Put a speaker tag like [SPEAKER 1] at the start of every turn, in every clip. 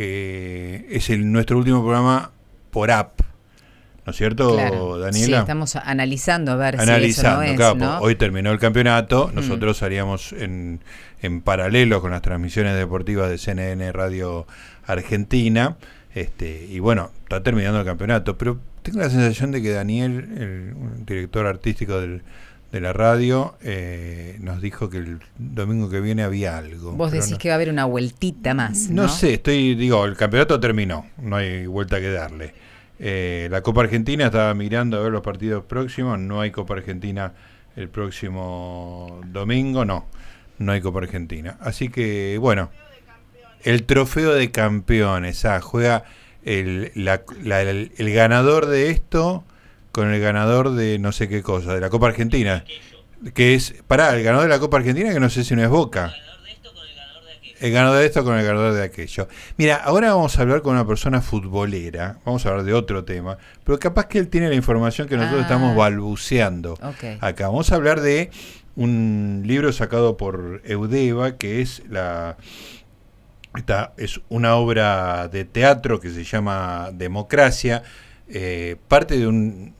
[SPEAKER 1] que es el, nuestro último programa por app. ¿No es cierto, Daniela? Sí,
[SPEAKER 2] estamos analizando a ver si eso no es, claro,
[SPEAKER 1] Hoy terminó el campeonato, nosotros haríamos en, en paralelo con las transmisiones deportivas de CNN Radio Argentina. Este, y bueno, está terminando el campeonato, pero tengo la sensación de que Daniel, el director artístico del, de la radio, eh, nos dijo que el domingo que viene había algo.
[SPEAKER 2] Vos decís que va a haber una vueltita más.
[SPEAKER 1] No, sé, estoy, digo, el campeonato terminó, no hay vuelta que darle. Eh, la Copa Argentina estaba mirando a ver los partidos próximos, no hay Copa Argentina el próximo domingo, no, no hay Copa Argentina. Así que, bueno, el trofeo de campeones, ah, juega el, el, ganador de esto con el ganador de no sé qué cosa, de la Copa Argentina. Que es, pará, el ganador de la Copa Argentina que no sé si no es Boca. El ganador de esto con el ganador de aquello. Mira, ahora vamos a hablar con una persona futbolera, vamos a hablar de otro tema, pero capaz que él tiene la información que nosotros estamos ah. balbuceando. Acá vamos a hablar de un libro sacado por Eudeva, que es la esta es una obra de teatro que se llama Democracia, eh, parte de un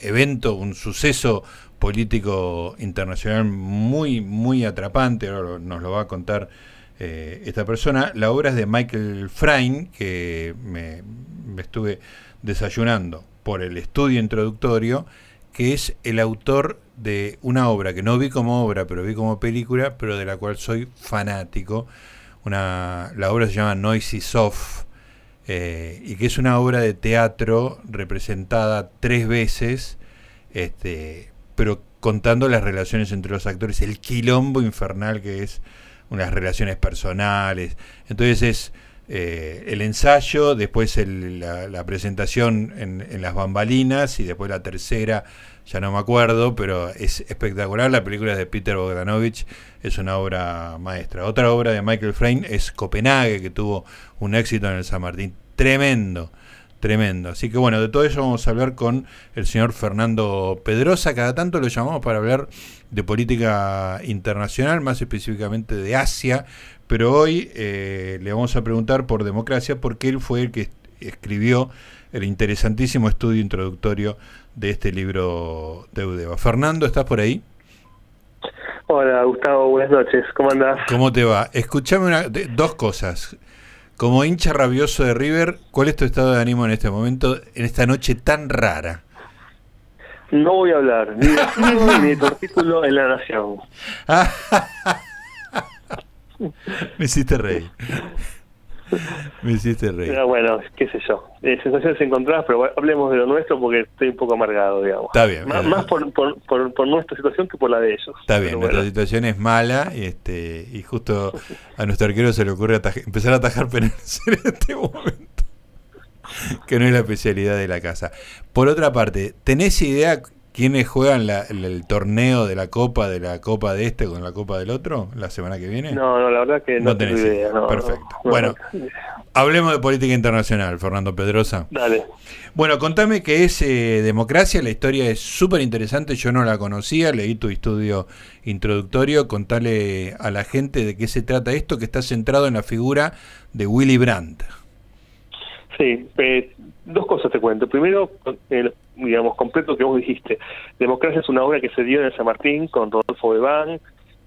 [SPEAKER 1] evento, un suceso político internacional muy, muy atrapante, ahora nos lo va a contar eh, esta persona. La obra es de Michael Frayn, que me, me estuve desayunando por el estudio introductorio, que es el autor de una obra que no vi como obra, pero vi como película, pero de la cual soy fanático una, la obra se llama Noisy Soft, eh, y que es una obra de teatro representada tres veces, este, pero contando las relaciones entre los actores, el quilombo infernal que es unas relaciones personales. Entonces es eh, el ensayo, después la, presentación en, en, las bambalinas y después la tercera ya no me acuerdo, pero es espectacular. La película es de Peter Bogdanovich, es una obra maestra. Otra obra de Michael Frayn es Copenhague, que tuvo un éxito en el San Martín. Tremendo, tremendo. Así que bueno, de todo eso vamos a hablar con el señor Fernando Pedrosa. Cada tanto lo llamamos para hablar de política internacional, más específicamente de Asia. Pero hoy eh, le vamos a preguntar por democracia, porque él fue el que escribió el interesantísimo estudio introductorio de este libro de Eudeva. Fernando, ¿estás por ahí?
[SPEAKER 3] Hola, Gustavo, buenas noches. ¿Cómo andás?
[SPEAKER 1] ¿Cómo te va? Escuchame una, dos cosas. Como hincha rabioso de River, ¿cuál es tu estado de ánimo en este momento, en esta noche tan rara?
[SPEAKER 3] No voy a hablar ni de ni de tu artículo en La Nación.
[SPEAKER 1] Me hiciste reír. Me hiciste reír.
[SPEAKER 3] Pero bueno, qué sé yo. Eh, sensaciones encontradas, pero hablemos de lo nuestro porque estoy un poco amargado, digamos.
[SPEAKER 1] Está bien.
[SPEAKER 3] más por, por, por, nuestra situación que por la de ellos.
[SPEAKER 1] Está bien, nuestra situación es mala y, este, y justo a nuestro arquero se le ocurre empezar a atajar penales en este momento. que no es la especialidad de la casa. Por otra parte, ¿tenés idea ¿Quiénes juegan el, torneo de la Copa, de la Copa de este con la Copa del otro la semana que viene?
[SPEAKER 3] No, no, la verdad que no, tengo idea.
[SPEAKER 1] Perfecto. bueno, hablemos de política internacional, Fernando Pedrosa.
[SPEAKER 3] Dale.
[SPEAKER 1] Bueno, contame qué es eh, democracia. La historia es súper interesante. Yo no la conocía. Leí tu estudio introductorio. Contale a la gente de qué se trata esto, que está centrado en la figura de Willy Brandt.
[SPEAKER 3] Sí, eh, dos cosas te cuento. Primero, digamos, completo que vos dijiste. Democracia es una obra que se dio en el San Martín con Rodolfo Bebán,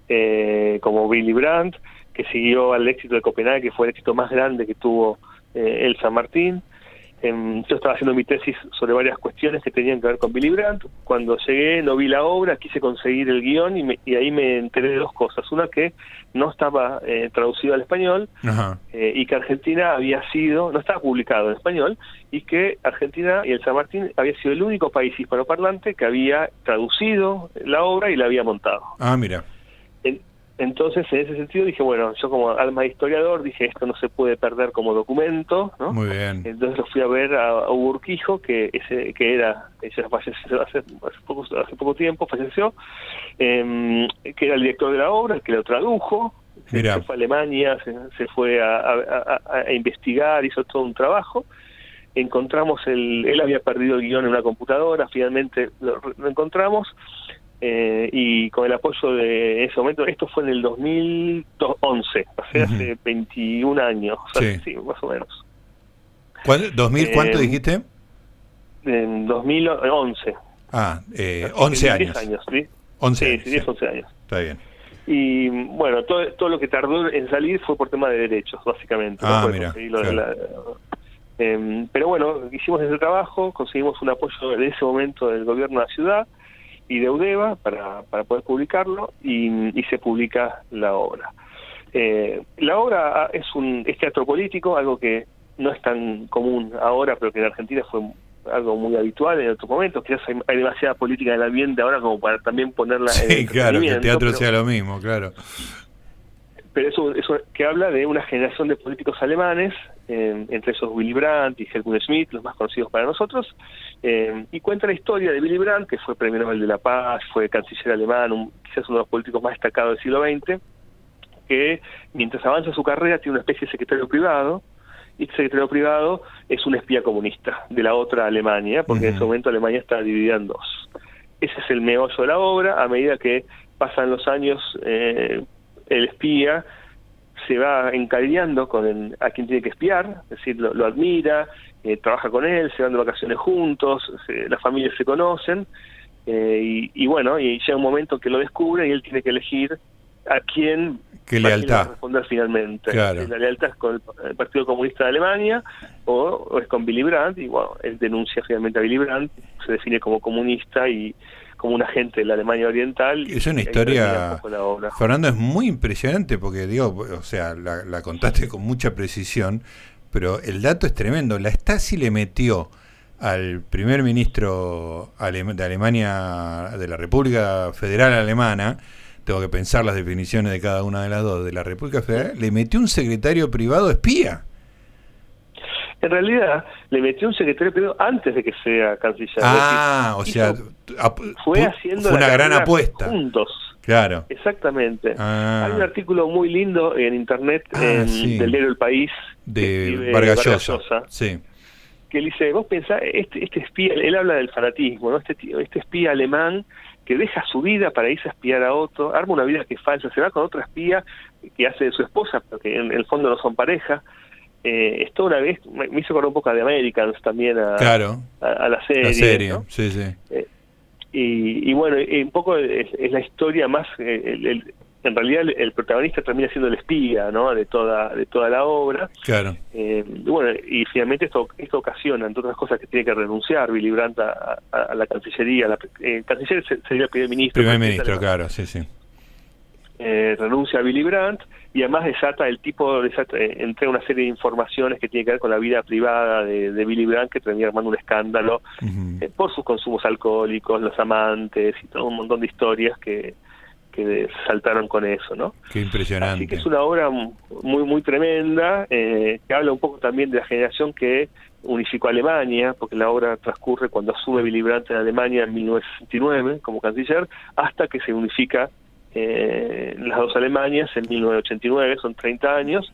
[SPEAKER 3] eh, como Billy Brandt, que siguió al éxito de Copenhague, que fue el éxito más grande que tuvo eh, el San Martín. Em, yo estaba haciendo mi tesis sobre varias cuestiones que tenían que ver con Billy Brandt. Cuando llegué no vi la obra, quise conseguir el guion y, y ahí me enteré de dos cosas. Una que no estaba eh, traducido al español eh, y que Argentina había sido, no estaba publicado en español y que Argentina y el San Martín había sido el único país hispanoparlante que había traducido la obra y la había montado.
[SPEAKER 1] Ah, mira.
[SPEAKER 3] Entonces, en ese sentido dije, bueno, yo como alma de historiador dije, esto no se puede perder como documento, ¿no?
[SPEAKER 1] Muy bien.
[SPEAKER 3] Entonces lo fui a ver a, Hugo Urquijo, que ese que era, ella falleció hace, poco, hace poco tiempo, falleció, eh, que era el director de la obra, que lo tradujo, se fue a Alemania, se, fue a, investigar, hizo todo un trabajo, encontramos el, él había perdido el guion en una computadora, finalmente lo encontramos, eh, y con el apoyo de ese momento, esto fue en el 2011, hace 21 años, sí. más o menos.
[SPEAKER 1] ¿2000 cuánto eh, dijiste?
[SPEAKER 3] En 2011.
[SPEAKER 1] Ah, eh, 11 años. 10
[SPEAKER 3] años, ¿sí?
[SPEAKER 1] 11
[SPEAKER 3] años. 10, 11 años.
[SPEAKER 1] Está bien.
[SPEAKER 3] Y bueno, todo, todo lo que tardó en salir fue por tema de derechos, básicamente.
[SPEAKER 1] Ah, mira.
[SPEAKER 3] Em, pero bueno, hicimos ese trabajo, conseguimos un apoyo en ese momento del gobierno de la ciudad y de UDEVA para, para poder publicarlo y, se publica la obra. Eh, la obra es un es teatro político, algo que no es tan común ahora, pero que en Argentina fue algo muy habitual en otros momentos. Quizás hay, demasiada política en el ambiente ahora como para también ponerla
[SPEAKER 1] sí, claro, que el teatro sea lo mismo, claro.
[SPEAKER 3] Pero eso, eso que habla de una generación de políticos alemanes entre esos Willy Brandt y Helmut Schmidt, los más conocidos para nosotros, eh, y cuenta la historia de Willy Brandt, que fue premio Nobel de la Paz, fue canciller alemán, quizás uno de los políticos más destacados del siglo XX, que mientras avanza su carrera tiene una especie de secretario privado, y este secretario privado es un espía comunista de la otra Alemania, porque en ese momento Alemania está dividida en dos. Ese es el meollo de la obra, a medida que pasan los años, eh, el espía se va encariñando con a quien tiene que espiar, es decir, lo, admira, eh, trabaja con él, se van de vacaciones juntos, las familias se conocen, eh, y, bueno, y llega un momento que lo descubre y él tiene que elegir a quién
[SPEAKER 1] ¿Qué lealtad?
[SPEAKER 3] responder finalmente. La lealtad es con el, Partido Comunista de Alemania o, es con Willy Brandt, y bueno, él denuncia finalmente a Willy Brandt, se define como comunista y como un agente de la Alemania Oriental.
[SPEAKER 1] Es una historia, Fernando, es muy impresionante porque, digo, o sea, la, contaste con mucha precisión, pero el dato es tremendo. La Stasi le metió al primer ministro de Alemania, de la República Federal Alemana, tengo que pensar las definiciones de cada una de las dos, de la República Federal, le metió un secretario privado espía.
[SPEAKER 3] En realidad, le metió un secretario privado antes de que sea canciller.
[SPEAKER 1] Ah, o sea,
[SPEAKER 3] fue haciendo
[SPEAKER 1] una gran apuesta.
[SPEAKER 3] Juntos.
[SPEAKER 1] Claro.
[SPEAKER 3] Exactamente. Ah. Hay un artículo muy lindo en internet ah, del diario El País
[SPEAKER 1] de Vargas Sí.
[SPEAKER 3] Que él dice, vos pensás, este, este espía, él habla del fanatismo, ¿no? Este, este espía alemán que deja su vida para irse a espiar a otro, arma una vida que es falsa, se va con otra espía que hace de su esposa, porque en el fondo no son pareja, eh, esto una vez me, hizo con un poco de Americans también a, a, la serie.
[SPEAKER 1] sí, sí.
[SPEAKER 3] Eh, y, bueno, un poco es, la historia más, eh, en realidad el, protagonista termina siendo el espía, ¿no? De toda de toda la obra.
[SPEAKER 1] Claro.
[SPEAKER 3] Eh, bueno, y finalmente esto esto ocasiona, entre otras cosas, que tiene que renunciar Willy Brandt a, la Cancillería. La, el canciller sería el primer ministro.
[SPEAKER 1] Primer ministro, claro, sí, sí.
[SPEAKER 3] Eh, renuncia a Willy Brandt y además desata el tipo, desata, eh, entrega una serie de informaciones que tiene que ver con la vida privada de, de Billy Brandt, que termina armando un escándalo eh, por sus consumos alcohólicos, los amantes y todo un montón de historias que, que saltaron con eso, ¿no?
[SPEAKER 1] Qué impresionante.
[SPEAKER 3] Así que es una obra muy, muy tremenda, que habla un poco también de la generación que unificó Alemania, porque la obra transcurre cuando asume Willy Brandt en Alemania en 1969 como canciller, hasta que se unifica eh, las dos Alemanias en 1989, son 30 años,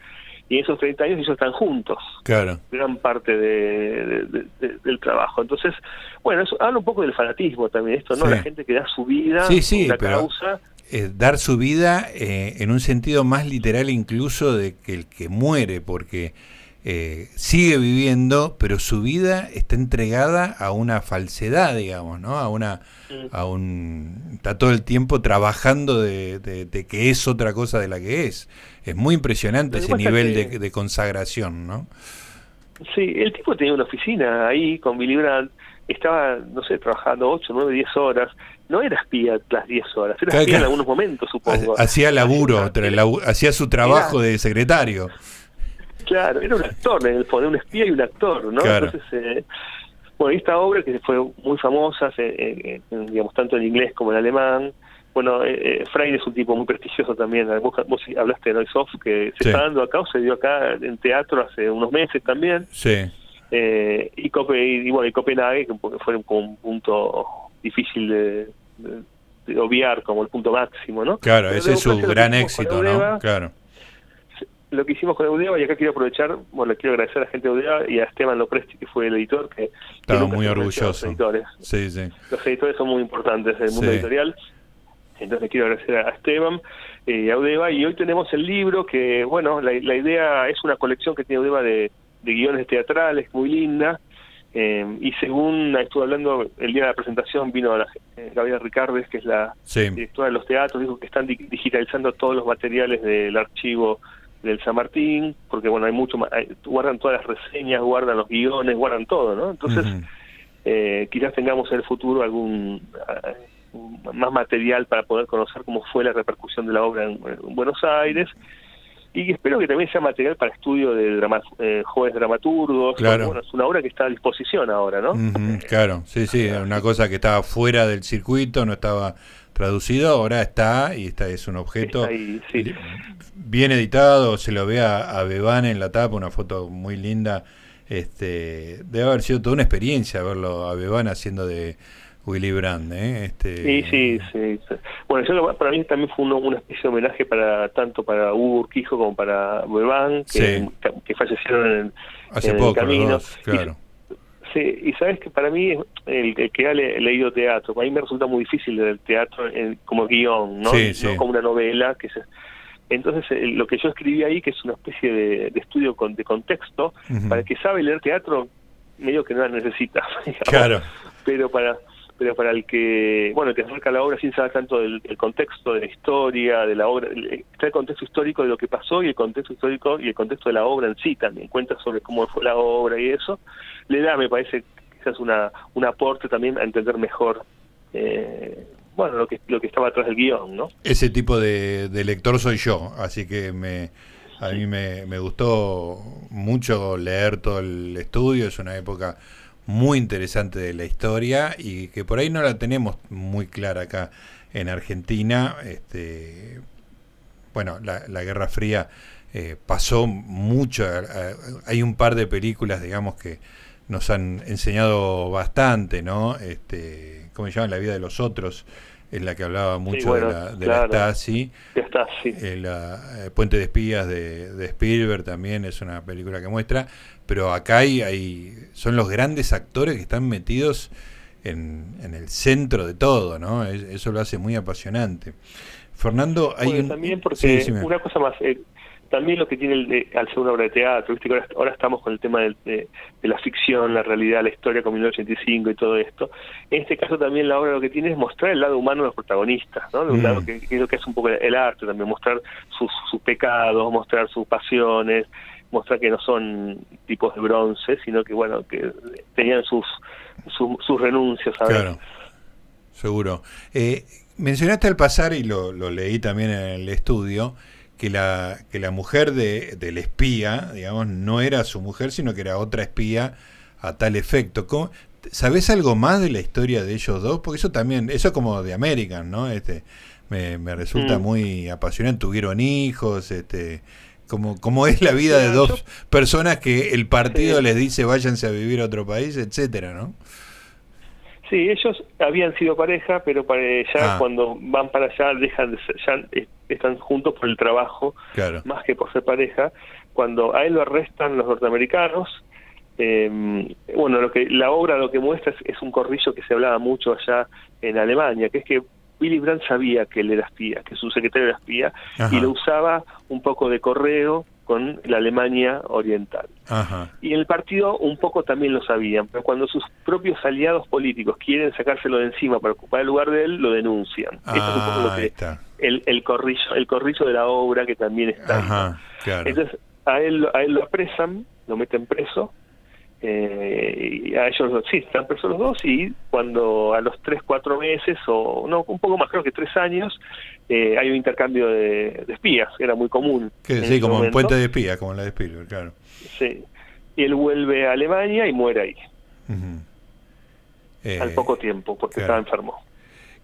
[SPEAKER 3] y esos 30 años ellos están juntos.
[SPEAKER 1] Claro.
[SPEAKER 3] Gran parte de, del trabajo. Entonces, bueno, eso habla un poco del fanatismo también, esto, ¿no? La gente que da su vida
[SPEAKER 1] sí, sí, la causa. Eh, dar su vida eh, en un sentido más literal incluso de que el que muere, porque eh, sigue viviendo, pero su vida está entregada a una falsedad, digamos, ¿no? A una, a un, está todo el tiempo trabajando de, que es otra cosa de la que es. Es muy impresionante ese nivel de, consagración, ¿no?
[SPEAKER 3] Sí, el tipo tenía una oficina ahí con Billy Brandt, estaba, no sé, trabajando 8, 9, 10 horas. No era espía las 10 horas, era espía en algunos momentos, supongo.
[SPEAKER 1] Hacía laburo, hacía su trabajo de secretario.
[SPEAKER 3] Claro, era un actor, en el fondo, un espía y un actor, ¿no? Entonces, eh, bueno, esta obra que fue muy famosa, eh, digamos, tanto en inglés como en alemán, bueno, eh, eh es un tipo muy prestigioso también, vos, vos hablaste de Noisoft, que se está dando acá o se dio acá en teatro hace unos meses también.
[SPEAKER 1] Sí.
[SPEAKER 3] Eh, y, y, bueno, y Copenhague, que fue como un punto difícil de, de, obviar como el punto máximo, ¿no?
[SPEAKER 1] Claro, ese es su gran éxito, ¿no? Claro
[SPEAKER 3] lo que hicimos con Eudeva, y acá quiero aprovechar, bueno, quiero agradecer a la gente de Eudeva y a Esteban Lopresti, que fue el editor, que...
[SPEAKER 1] Estaba muy orgulloso.
[SPEAKER 3] Los editores.
[SPEAKER 1] Sí, sí.
[SPEAKER 3] Los editores son muy importantes en el mundo editorial. Entonces quiero agradecer a Esteban y a Udeva. Y hoy tenemos el libro que, bueno, la, idea es una colección que tiene Udeva de, guiones teatrales, muy linda. Eh, y según estuve hablando el día de la presentación, vino la, eh, Gabriela Ricardes, que es la directora de los teatros, dijo que están digitalizando todos los materiales del archivo del San Martín, porque bueno, hay mucho más, guardan todas las reseñas, guardan los guiones, guardan todo, ¿no? Entonces, eh, quizás tengamos en el futuro algún más material para poder conocer cómo fue la repercusión de la obra en, Buenos Aires y espero que también sea material para estudio de eh, jóvenes dramaturgos.
[SPEAKER 1] Claro.
[SPEAKER 3] Bueno, es una obra que está a disposición ahora, ¿no?
[SPEAKER 1] claro, sí, sí, una cosa que estaba fuera del circuito, no estaba traducido, ahora está y está es un objeto bien editado, se lo ve a, a Bebán en la tapa, una foto muy linda. Este, debe haber sido toda una experiencia verlo a Bebán haciendo de Willy Brandt, ¿eh? Este...
[SPEAKER 3] Sí, sí, sí, Bueno, yo, para mí también fue una especie de homenaje para tanto para Hugo Urquijo como para Bebán, que, que fallecieron en,
[SPEAKER 1] Hace poco, el camino. claro.
[SPEAKER 3] Sí, y sabes que para mí, el, que ha leído teatro, a mí me resulta muy difícil el teatro como guion, ¿no? no como una novela que se entonces, eh, lo que yo escribí ahí, que es una especie de, estudio con, de contexto, para el que sabe leer teatro, medio que no la necesita.
[SPEAKER 1] Claro.
[SPEAKER 3] Pero para pero para el que, bueno, te acerca la obra sin saber tanto del, contexto de la historia, de la obra, está el contexto histórico de lo que pasó y el contexto histórico y el contexto de la obra en sí también, cuenta sobre cómo fue la obra y eso, le da, me parece, quizás una, un aporte también a entender mejor eh, bueno, lo que, lo que estaba atrás del guion, ¿no?
[SPEAKER 1] Ese tipo de, de lector soy yo, así que me, a mí me, me gustó mucho leer todo el estudio, es una época muy interesante de la historia y que por ahí no la tenemos muy clara acá en Argentina. Este, bueno, la, Guerra Fría eh, pasó mucho, eh, hay un par de películas, digamos, que nos han enseñado bastante, ¿no? Este, ¿Cómo se llama? La vida de los otros es la que hablaba mucho de, la, de la Stasi. El, Puente de Espías de, de, Spielberg también es una película que muestra, pero acá hay, hay son los grandes actores que están metidos en, en el centro de todo, ¿no? eso lo hace muy apasionante. Fernando, hay
[SPEAKER 3] también porque una cosa más, eh, también lo que tiene el, al ser una obra de teatro, ¿viste? Ahora, ahora estamos con el tema de, de, la ficción, la realidad, la historia con 1985 y todo esto. En este caso también la obra lo que tiene es mostrar el lado humano de los protagonistas, ¿no? De un lado mm. que, que, que es un poco el arte también, mostrar sus, sus pecados, mostrar sus pasiones, mostrar que no son tipos de bronce, sino que bueno, que tenían sus sus, renuncias. Claro,
[SPEAKER 1] seguro. Eh, mencionaste al pasar, y lo, lo leí también en el estudio, que la, que la mujer de, del espía, digamos, no era su mujer, sino que era otra espía a tal efecto. ¿Cómo, ¿Sabés algo más de la historia de ellos dos? Porque eso también, eso como de American, ¿no? Este, me, me resulta mm. muy apasionante. Tuvieron hijos, este, como, como es la vida de dos personas que el partido les dice váyanse a vivir a otro país, etcétera, ¿no?
[SPEAKER 3] Sí, ellos habían sido pareja, pero para ya ah. cuando van para allá dejan de ser, ya están juntos por el trabajo, más que por ser pareja. Cuando a él lo arrestan los norteamericanos, eh, bueno, lo que la obra lo que muestra es, un corrillo que se hablaba mucho allá en Alemania, que es que Willy Brandt sabía que él era espía, que su secretario era espía, y lo usaba un poco de correo con la Alemania Oriental. Y en el partido un poco también lo sabían, pero cuando sus propios aliados políticos quieren sacárselo de encima para ocupar el lugar de él, lo denuncian. es un poco lo ah, que el, el corrillo, el corrillo de la obra que también está. Entonces a él, a él lo apresan, lo meten preso, eh, y a ellos sí, están presos los dos y cuando a los tres, cuatro meses o no, un poco más, creo que tres años, eh, hay un intercambio de, espías, era muy común.
[SPEAKER 1] sí, como un puente de espías, como la de Spielberg, claro.
[SPEAKER 3] Sí, y él vuelve a Alemania y muere ahí. Eh, al poco tiempo, porque estaba enfermo.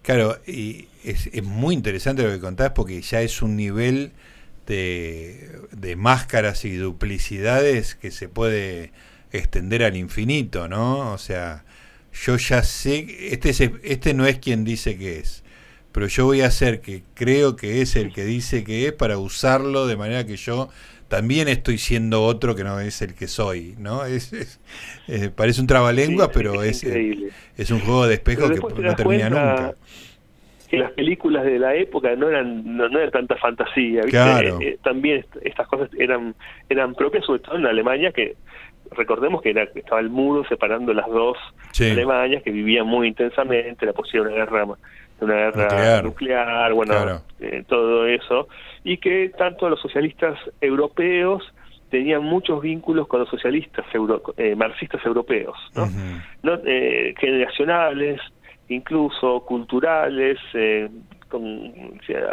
[SPEAKER 1] Claro, y es, es muy interesante lo que contás porque ya es un nivel de, de máscaras y duplicidades que se puede extender al infinito, ¿no? O sea, yo ya sé, este, este no es quien dice que es, pero yo voy a hacer que creo que es el que dice que es para usarlo de manera que yo también estoy siendo otro que no es el que soy, ¿no? Es, eh, parece un trabalengua, pero es, es, un juego de espejo que no termina nunca.
[SPEAKER 3] que las películas de la época no eran no, era tanta fantasía ¿viste? Eh, también estas cosas eran eran propias sobre todo en Alemania que recordemos que era, estaba el muro separando las dos Alemanias que vivían muy intensamente la posibilidad de una guerra una guerra nuclear, bueno eh, todo eso. Y que tanto los socialistas europeos tenían muchos vínculos con los socialistas eh, marxistas europeos ¿no? eh, generacionales incluso culturales con,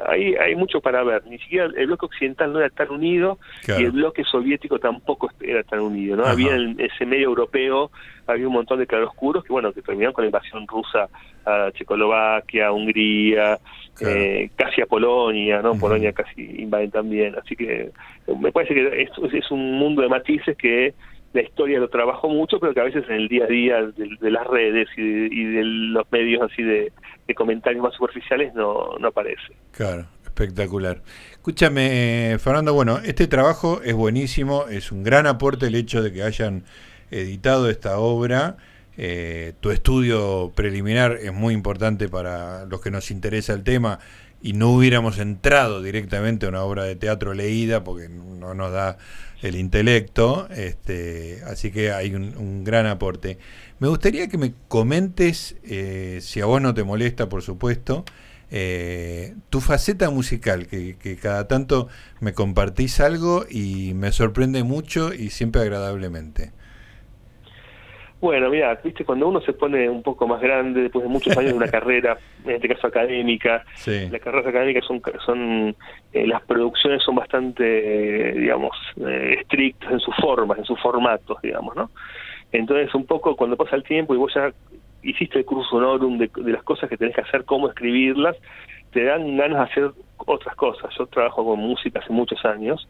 [SPEAKER 3] hay, hay mucho para ver. Ni siquiera el bloque occidental no era tan unido y el bloque soviético tampoco era tan unido. no Había en ese medio europeo, había un montón de claroscuros que, bueno, que terminaron con la invasión rusa a Checoslovaquia, Hungría, eh, casi a Polonia, ¿no? Polonia casi invaden también. Así que me parece que es, es un mundo de matices que la historia lo trabajo mucho, pero que a veces en el día a día de, las redes y de, los medios así de, comentarios más superficiales no, no aparece.
[SPEAKER 1] Claro, espectacular. Escúchame, Fernando, bueno, este trabajo es buenísimo, es un gran aporte el hecho de que hayan editado esta obra. Eh, tu estudio preliminar es muy importante para los que nos interesa el tema y no hubiéramos entrado directamente a una obra de teatro leída porque no nos da el intelecto, este, así que hay un, gran aporte. Me gustaría que me comentes, eh, si a vos no te molesta, por supuesto, eh, tu faceta musical, que, que, cada tanto me compartís algo y me sorprende mucho y siempre agradablemente.
[SPEAKER 3] Bueno, mira, viste, cuando uno se pone un poco más grande, después de muchos años de una carrera, en este caso académica, las carreras académicas son, son eh, las producciones son bastante, digamos, eh, estrictas en sus formas, en sus formatos, digamos, ¿no? Entonces, un poco cuando pasa el tiempo y vos ya hiciste el curso honorum de, de las cosas que tenés que hacer, cómo escribirlas, te dan ganas de hacer otras cosas. Yo trabajo con música hace muchos años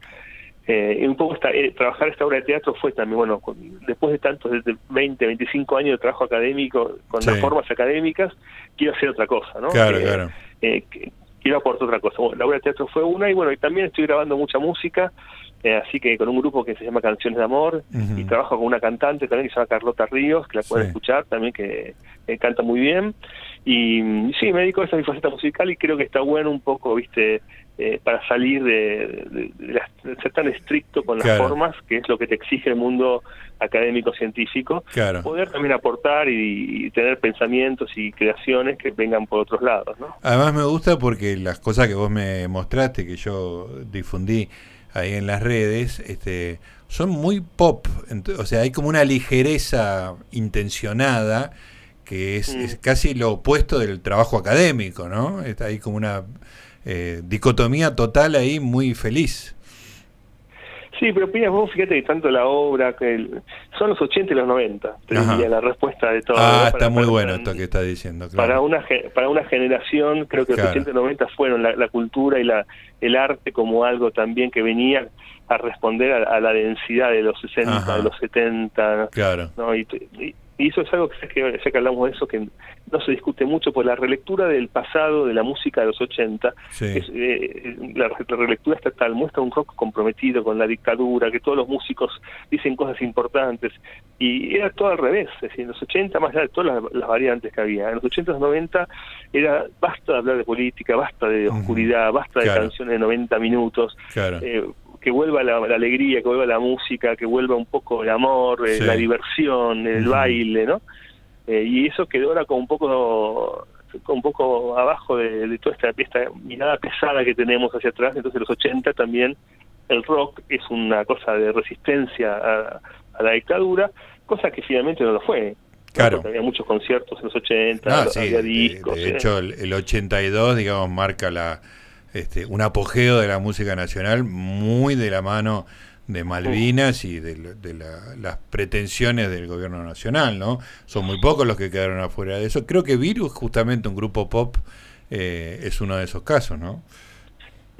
[SPEAKER 3] eh, un poco esta, eh, trabajar esta obra de teatro fue también, bueno, después de tantos, desde 20, 25 años de trabajo académico, con las formas académicas, quiero hacer otra cosa, ¿no?
[SPEAKER 1] Claro, claro.
[SPEAKER 3] Eh, quiero aportar otra cosa. la obra de teatro fue una y bueno, y también estoy grabando mucha música, así que con un grupo que se llama Canciones de Amor y trabajo con una cantante también que se llama Carlota Ríos, que la pueden escuchar también, que canta muy bien. Y, sí, me dedico a esa mi faceta musical y creo que está bueno un poco, viste, eh, para salir de, ser tan estricto con las formas, que es lo que te exige el mundo académico científico, poder también aportar y, tener pensamientos y creaciones que vengan por otros lados. ¿no?
[SPEAKER 1] Además me gusta porque las cosas que vos me mostraste, que yo difundí ahí en las redes, este, son muy pop, o sea, hay como una ligereza intencionada que es, es, mm. casi lo opuesto del trabajo académico, ¿no? Está ahí como una eh, dicotomía total ahí muy feliz.
[SPEAKER 3] Sí, pero Piñas, vos fíjate que tanto la obra, que son los 80 y los 90, la respuesta de todo.
[SPEAKER 1] Ah, está muy bueno esto que está diciendo.
[SPEAKER 3] Para, una, para una generación, creo que los 80 y 90 fueron la, cultura y la, el arte como algo también que venía a responder a, la densidad de los 60, de los 70.
[SPEAKER 1] Claro.
[SPEAKER 3] ¿no? y, y eso es algo que, ya que hablamos de eso, que no se discute mucho, por la relectura del pasado de la música de los 80, eh, la, relectura estatal muestra un rock comprometido con la dictadura, que todos los músicos dicen cosas importantes, y era todo al revés, es decir, en los 80, más allá de todas las, variantes que había, en los 80 y 90 era basta de hablar de política, basta de oscuridad, basta de canciones de 90 minutos,
[SPEAKER 1] claro.
[SPEAKER 3] Eh, que vuelva la, alegría, que vuelva la música, que vuelva un poco el amor, eh, la diversión, el baile, ¿no? Eh, y eso quedó ahora como un poco un poco abajo de, toda esta, esta, mirada pesada que tenemos hacia atrás, entonces los 80 también el rock es una cosa de resistencia a, la dictadura, cosa que finalmente no lo fue.
[SPEAKER 1] Claro.
[SPEAKER 3] Había muchos conciertos en los 80, había discos.
[SPEAKER 1] De, hecho, el, el 82, digamos, marca la, este, un apogeo de la música nacional muy de la mano de Malvinas y de, las pretensiones del gobierno nacional, ¿no? Son muy pocos los que quedaron afuera de eso. Creo que Virus, justamente un grupo pop, eh, es uno de esos casos, ¿no?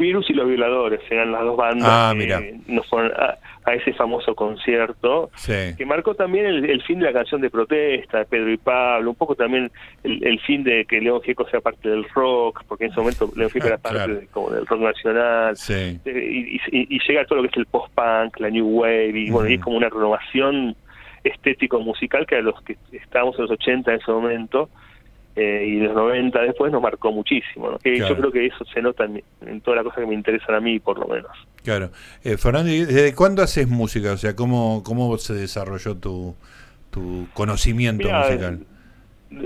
[SPEAKER 3] Virus y los violadores eran las dos bandas
[SPEAKER 1] ah,
[SPEAKER 3] que nos fueron a, ese famoso concierto que marcó también el, fin de la canción de protesta de Pedro y Pablo, un poco también el, fin de que León Gieco sea parte del rock, porque en ese momento León Gieco era parte como del rock nacional,
[SPEAKER 1] eh,
[SPEAKER 3] y, llega todo lo que es el post-punk, la new wave, y bueno, y es como una renovación estético-musical que a los que estábamos en los 80 en ese momento, eh, y los 90 después nos marcó muchísimo. Yo creo que eso se nota en, toda la cosa que me interesan a mí, por lo menos.
[SPEAKER 1] Claro. Eh, Fernando, ¿desde cuándo haces música? O sea, ¿cómo, cómo se desarrolló tu, tu conocimiento musical?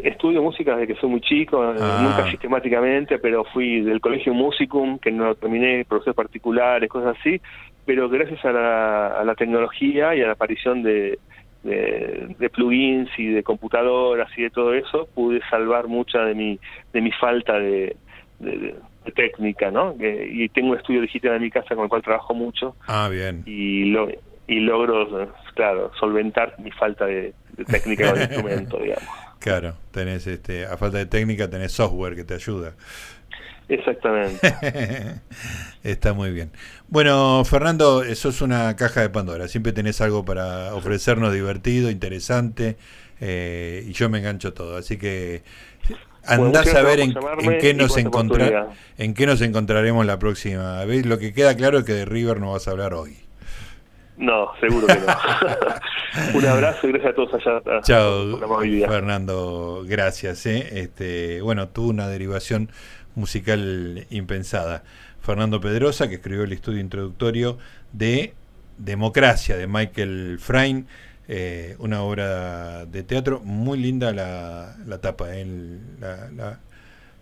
[SPEAKER 3] Estudio música desde que soy muy chico, eh, ah. nunca sistemáticamente, pero fui del colegio Musicum, que no terminé, profesores particulares, cosas así, pero gracias a la, a la tecnología y a la aparición de, de, plugins y de computadoras y de todo eso, pude salvar mucha de mi, de mi falta de, de, técnica, ¿no? y tengo un estudio digital en mi casa con el cual trabajo mucho.
[SPEAKER 1] Ah, bien.
[SPEAKER 3] Y, lo, y logro, claro, solventar mi falta de, técnica con el instrumento, digamos.
[SPEAKER 1] Claro, tenés, este, a falta de técnica tenés software que te ayuda.
[SPEAKER 3] Exactamente.
[SPEAKER 1] Está muy bien. Bueno, Fernando, eso es una caja de Pandora. Siempre tenés algo para ofrecernos divertido, interesante, eh, y yo me engancho todo. Así que andás a ver en, qué nos encontrar, en qué nos encontraremos la próxima vez. Lo que queda claro es que de River no vas a hablar hoy.
[SPEAKER 3] No, seguro que no. Un abrazo y gracias a todos allá.
[SPEAKER 1] Chao, Fernando, gracias. ¿eh? Este, bueno, tuvo una derivación musical impensada. Fernando Pedrosa, que escribió el estudio introductorio de Democracia, de Michael Frayn, eh, una obra de teatro muy linda la, la tapa, ¿eh? la,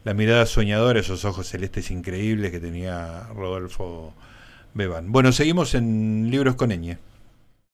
[SPEAKER 1] la, mirada soñadora, esos ojos celestes increíbles que tenía Rodolfo Beban. Bueno, seguimos en Libros con Eñe.